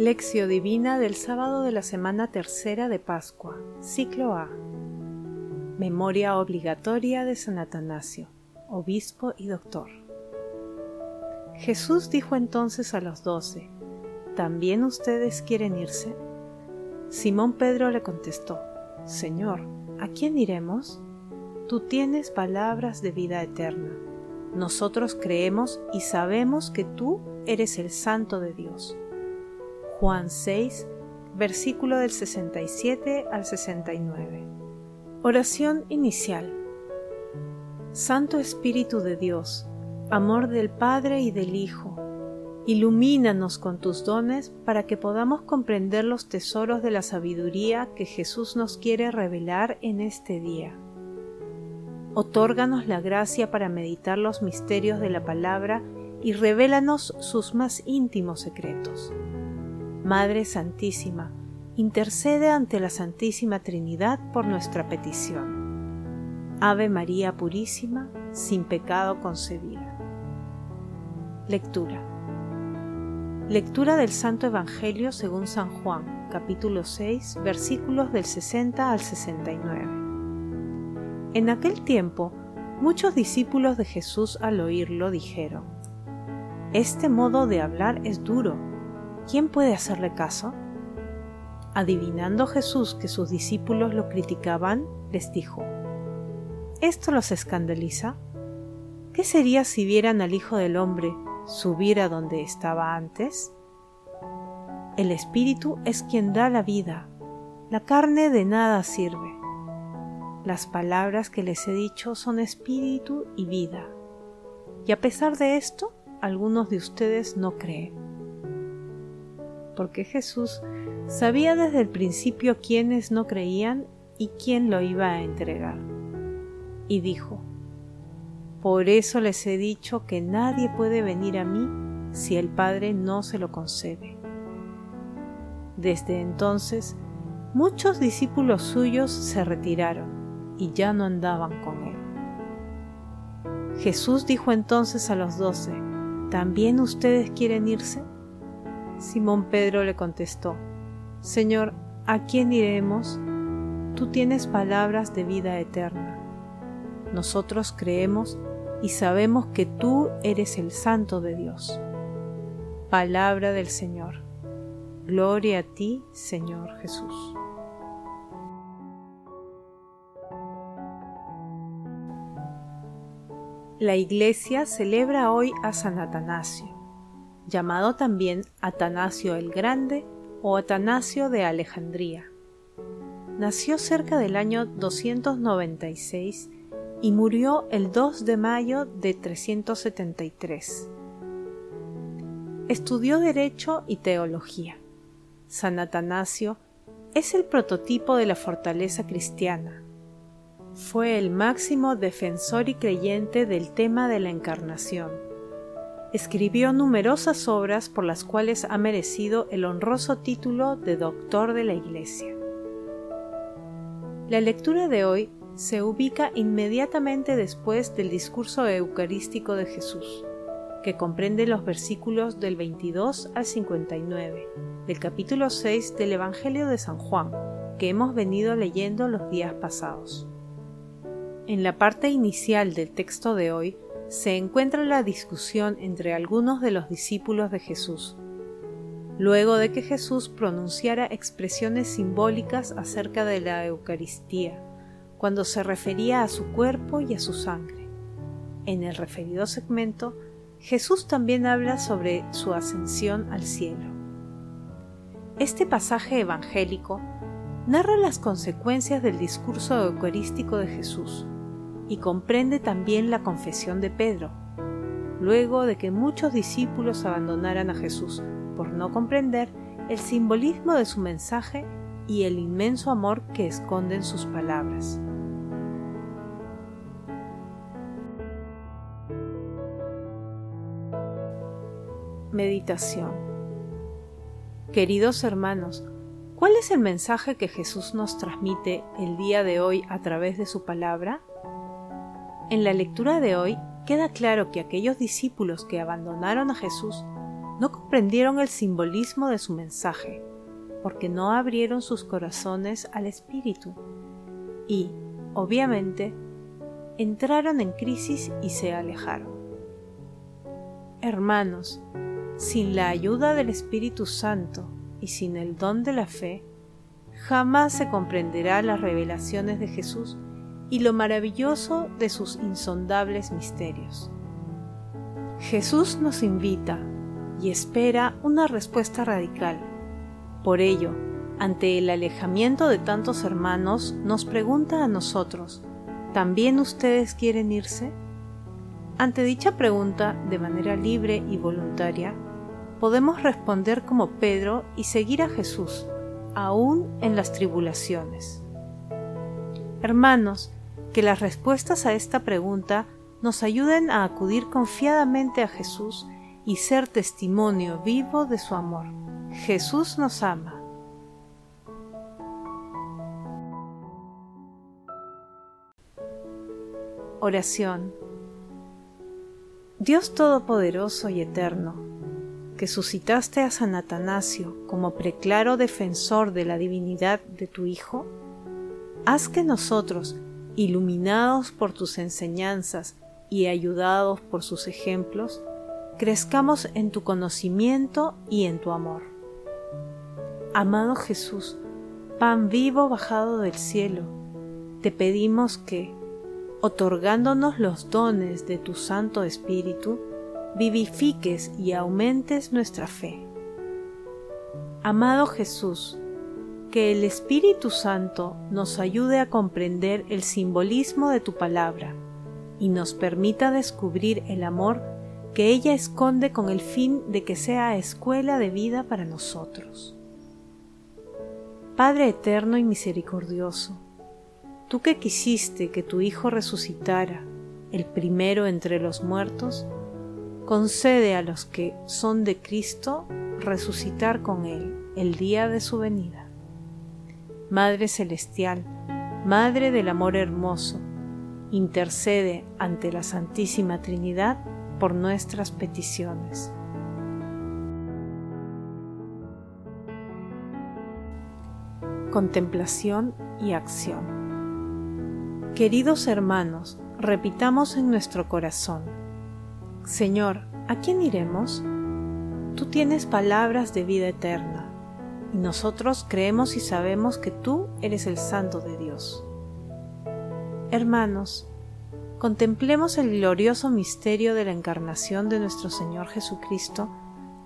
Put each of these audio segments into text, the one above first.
Lección Divina del sábado de la semana tercera de Pascua, ciclo A. Memoria obligatoria de San Atanasio, obispo y doctor. Jesús dijo entonces a los doce, ¿también ustedes quieren irse? Simón Pedro le contestó, Señor, ¿a quién iremos? Tú tienes palabras de vida eterna. Nosotros creemos y sabemos que tú eres el Santo de Dios. Juan 6, versículo del 67 al 69. Oración inicial. Santo Espíritu de Dios, amor del Padre y del Hijo, ilumínanos con tus dones para que podamos comprender los tesoros de la sabiduría que Jesús nos quiere revelar en este día. Otórganos la gracia para meditar los misterios de la palabra y revélanos sus más íntimos secretos. Madre Santísima, intercede ante la Santísima Trinidad por nuestra petición. Ave María Purísima, sin pecado concebida. Lectura. Lectura del Santo Evangelio según San Juan, capítulo 6, versículos del 60 al 69. En aquel tiempo, muchos discípulos de Jesús al oírlo dijeron, Este modo de hablar es duro ¿quién puede hacerle caso? Adivinando Jesús que sus discípulos lo criticaban, les dijo, ¿Esto los escandaliza? ¿Qué sería si vieran al Hijo del Hombre subir a donde estaba antes? El Espíritu es quien da la vida, la carne de nada sirve. Las palabras que les he dicho son espíritu y vida. Y a pesar de esto, algunos de ustedes no creen porque Jesús sabía desde el principio quiénes no creían y quién lo iba a entregar. Y dijo, Por eso les he dicho que nadie puede venir a mí si el Padre no se lo concede. Desde entonces, muchos discípulos suyos se retiraron y ya no andaban con él. Jesús dijo entonces a los doce, ¿también ustedes quieren irse? Simón Pedro le contestó, Señor, ¿a quién iremos? Tú tienes palabras de vida eterna. Nosotros creemos y sabemos que tú eres el Santo de Dios. Palabra del Señor. Gloria a ti, Señor Jesús. La Iglesia celebra hoy a San Atanasio llamado también Atanasio el Grande o Atanasio de Alejandría. Nació cerca del año 296 y murió el 2 de mayo de 373. Estudió Derecho y Teología. San Atanasio es el prototipo de la fortaleza cristiana. Fue el máximo defensor y creyente del tema de la encarnación Escribió numerosas obras por las cuales ha merecido el honroso título de Doctor de la Iglesia. La lectura de hoy se ubica inmediatamente después del discurso eucarístico de Jesús, que comprende los versículos del 22 al 59 del capítulo 6 del Evangelio de San Juan, que hemos venido leyendo los días pasados. En la parte inicial del texto de hoy se encuentra la discusión entre algunos de los discípulos de Jesús, luego de que Jesús pronunciara expresiones simbólicas acerca de la Eucaristía, cuando se refería a su cuerpo y a su sangre. En el referido segmento, Jesús también habla sobre su ascensión al cielo. Este pasaje evangélico narra las consecuencias del discurso eucarístico de Jesús, y comprende también la confesión de Pedro, luego de que muchos discípulos abandonaran a Jesús por no comprender el simbolismo de su mensaje y el inmenso amor que esconden sus palabras. Meditación Queridos hermanos, ¿cuál es el mensaje que Jesús nos transmite el día de hoy a través de su palabra? En la lectura de hoy queda claro que aquellos discípulos que abandonaron a Jesús no comprendieron el simbolismo de su mensaje, porque no abrieron sus corazones al Espíritu y, obviamente, entraron en crisis y se alejaron. Hermanos, sin la ayuda del Espíritu Santo y sin el don de la fe, jamás se comprenderá las revelaciones de Jesús y lo maravilloso de sus insondables misterios. Jesús nos invita y espera una respuesta radical. Por ello, ante el alejamiento de tantos hermanos, nos pregunta a nosotros, ¿también ustedes quieren irse? Ante dicha pregunta, de manera libre y voluntaria, podemos responder como Pedro y seguir a Jesús, aún en las tribulaciones. Hermanos, que las respuestas a esta pregunta nos ayuden a acudir confiadamente a Jesús y ser testimonio vivo de su amor. Jesús nos ama. Oración Dios Todopoderoso y Eterno, que suscitaste a San Atanasio como preclaro defensor de la divinidad de tu Hijo, haz que nosotros, iluminados por tus enseñanzas y ayudados por sus ejemplos, crezcamos en tu conocimiento y en tu amor. Amado Jesús, pan vivo bajado del cielo, te pedimos que, otorgándonos los dones de tu Santo Espíritu, vivifiques y aumentes nuestra fe. Amado Jesús, que el Espíritu Santo nos ayude a comprender el simbolismo de tu palabra y nos permita descubrir el amor que ella esconde con el fin de que sea escuela de vida para nosotros. Padre eterno y misericordioso, Tú que quisiste que tu Hijo resucitara, el primero entre los muertos, concede a los que son de Cristo resucitar con Él el día de su venida. Madre Celestial, Madre del Amor Hermoso, intercede ante la Santísima Trinidad por nuestras peticiones. Contemplación y acción. Queridos hermanos, repitamos en nuestro corazón, Señor, ¿a quién iremos? Tú tienes palabras de vida eterna, y nosotros creemos y sabemos que tú eres el Santo de Dios. Hermanos, contemplemos el glorioso misterio de la encarnación de nuestro Señor Jesucristo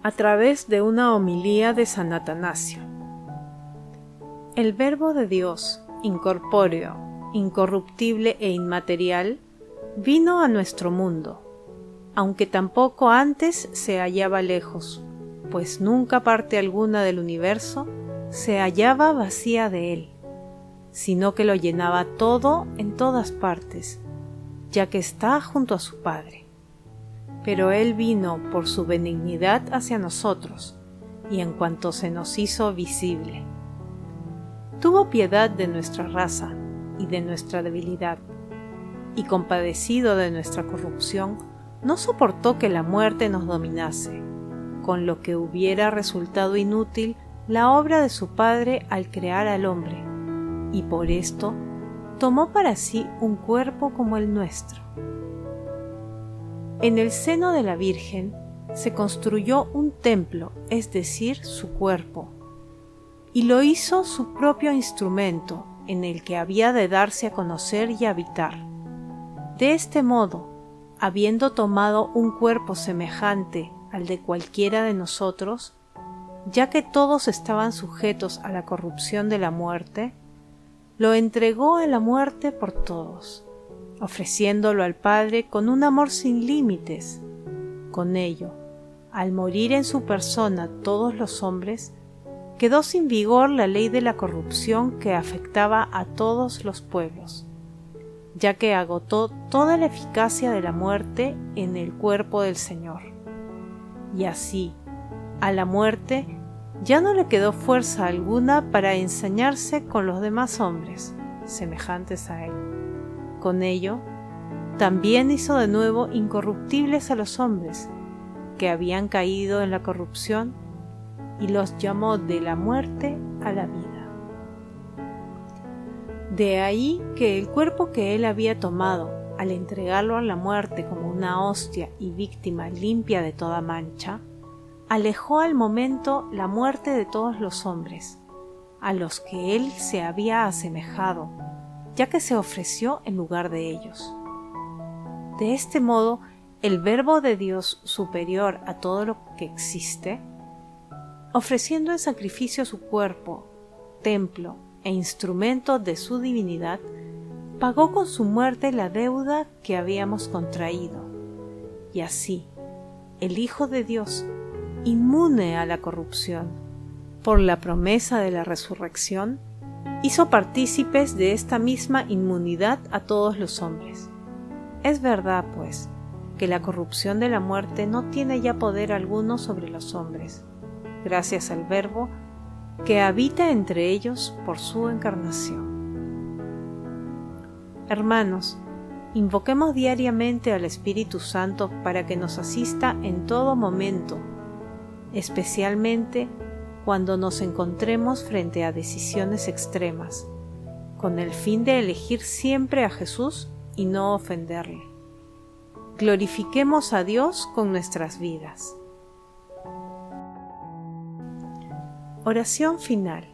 a través de una homilía de San Atanasio. El Verbo de Dios, incorpóreo, incorruptible e inmaterial, vino a nuestro mundo, aunque tampoco antes se hallaba lejos, pues nunca parte alguna del universo se hallaba vacía de él, sino que lo llenaba todo en todas partes, ya que está junto a su Padre. Pero él vino por su benignidad hacia nosotros, y en cuanto se nos hizo visible. Tuvo piedad de nuestra raza, y de nuestra debilidad, y compadecido de nuestra corrupción, no soportó que la muerte nos dominase, con lo que hubiera resultado inútil la obra de su Padre al crear al hombre, y por esto tomó para sí un cuerpo como el nuestro. En el seno de la Virgen se construyó un templo, es decir, su cuerpo, y lo hizo su propio instrumento, en el que había de darse a conocer y habitar. De este modo, habiendo tomado un cuerpo semejante al de cualquiera de nosotros, ya que todos estaban sujetos a la corrupción de la muerte, lo entregó a la muerte por todos, ofreciéndolo al Padre con un amor sin límites. Con ello, al morir en su persona todos los hombres, quedó sin vigor la ley de la corrupción que afectaba a todos los pueblos, ya que agotó toda la eficacia de la muerte en el cuerpo del Señor. Y así, a la muerte ya no le quedó fuerza alguna para ensañarse con los demás hombres, semejantes a él. Con ello, también hizo de nuevo incorruptibles a los hombres, que habían caído en la corrupción y los llamó de la muerte a la vida. De ahí que el cuerpo que él había tomado, al entregarlo a la muerte como una hostia y víctima limpia de toda mancha, alejó al momento la muerte de todos los hombres, a los que él se había asemejado, ya que se ofreció en lugar de ellos. De este modo, el Verbo de Dios superior a todo lo que existe, ofreciendo en sacrificio su cuerpo, templo e instrumento de su divinidad, pagó con su muerte la deuda que habíamos contraído, y así el Hijo de Dios, inmune a la corrupción, por la promesa de la resurrección, hizo partícipes de esta misma inmunidad a todos los hombres. Es verdad, pues, que la corrupción de la muerte no tiene ya poder alguno sobre los hombres, gracias al Verbo que habita entre ellos por su encarnación. Hermanos, invoquemos diariamente al Espíritu Santo para que nos asista en todo momento, especialmente cuando nos encontremos frente a decisiones extremas, con el fin de elegir siempre a Jesús y no ofenderle. Glorifiquemos a Dios con nuestras vidas. Oración final.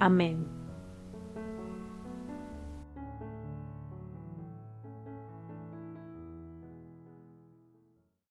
Amén.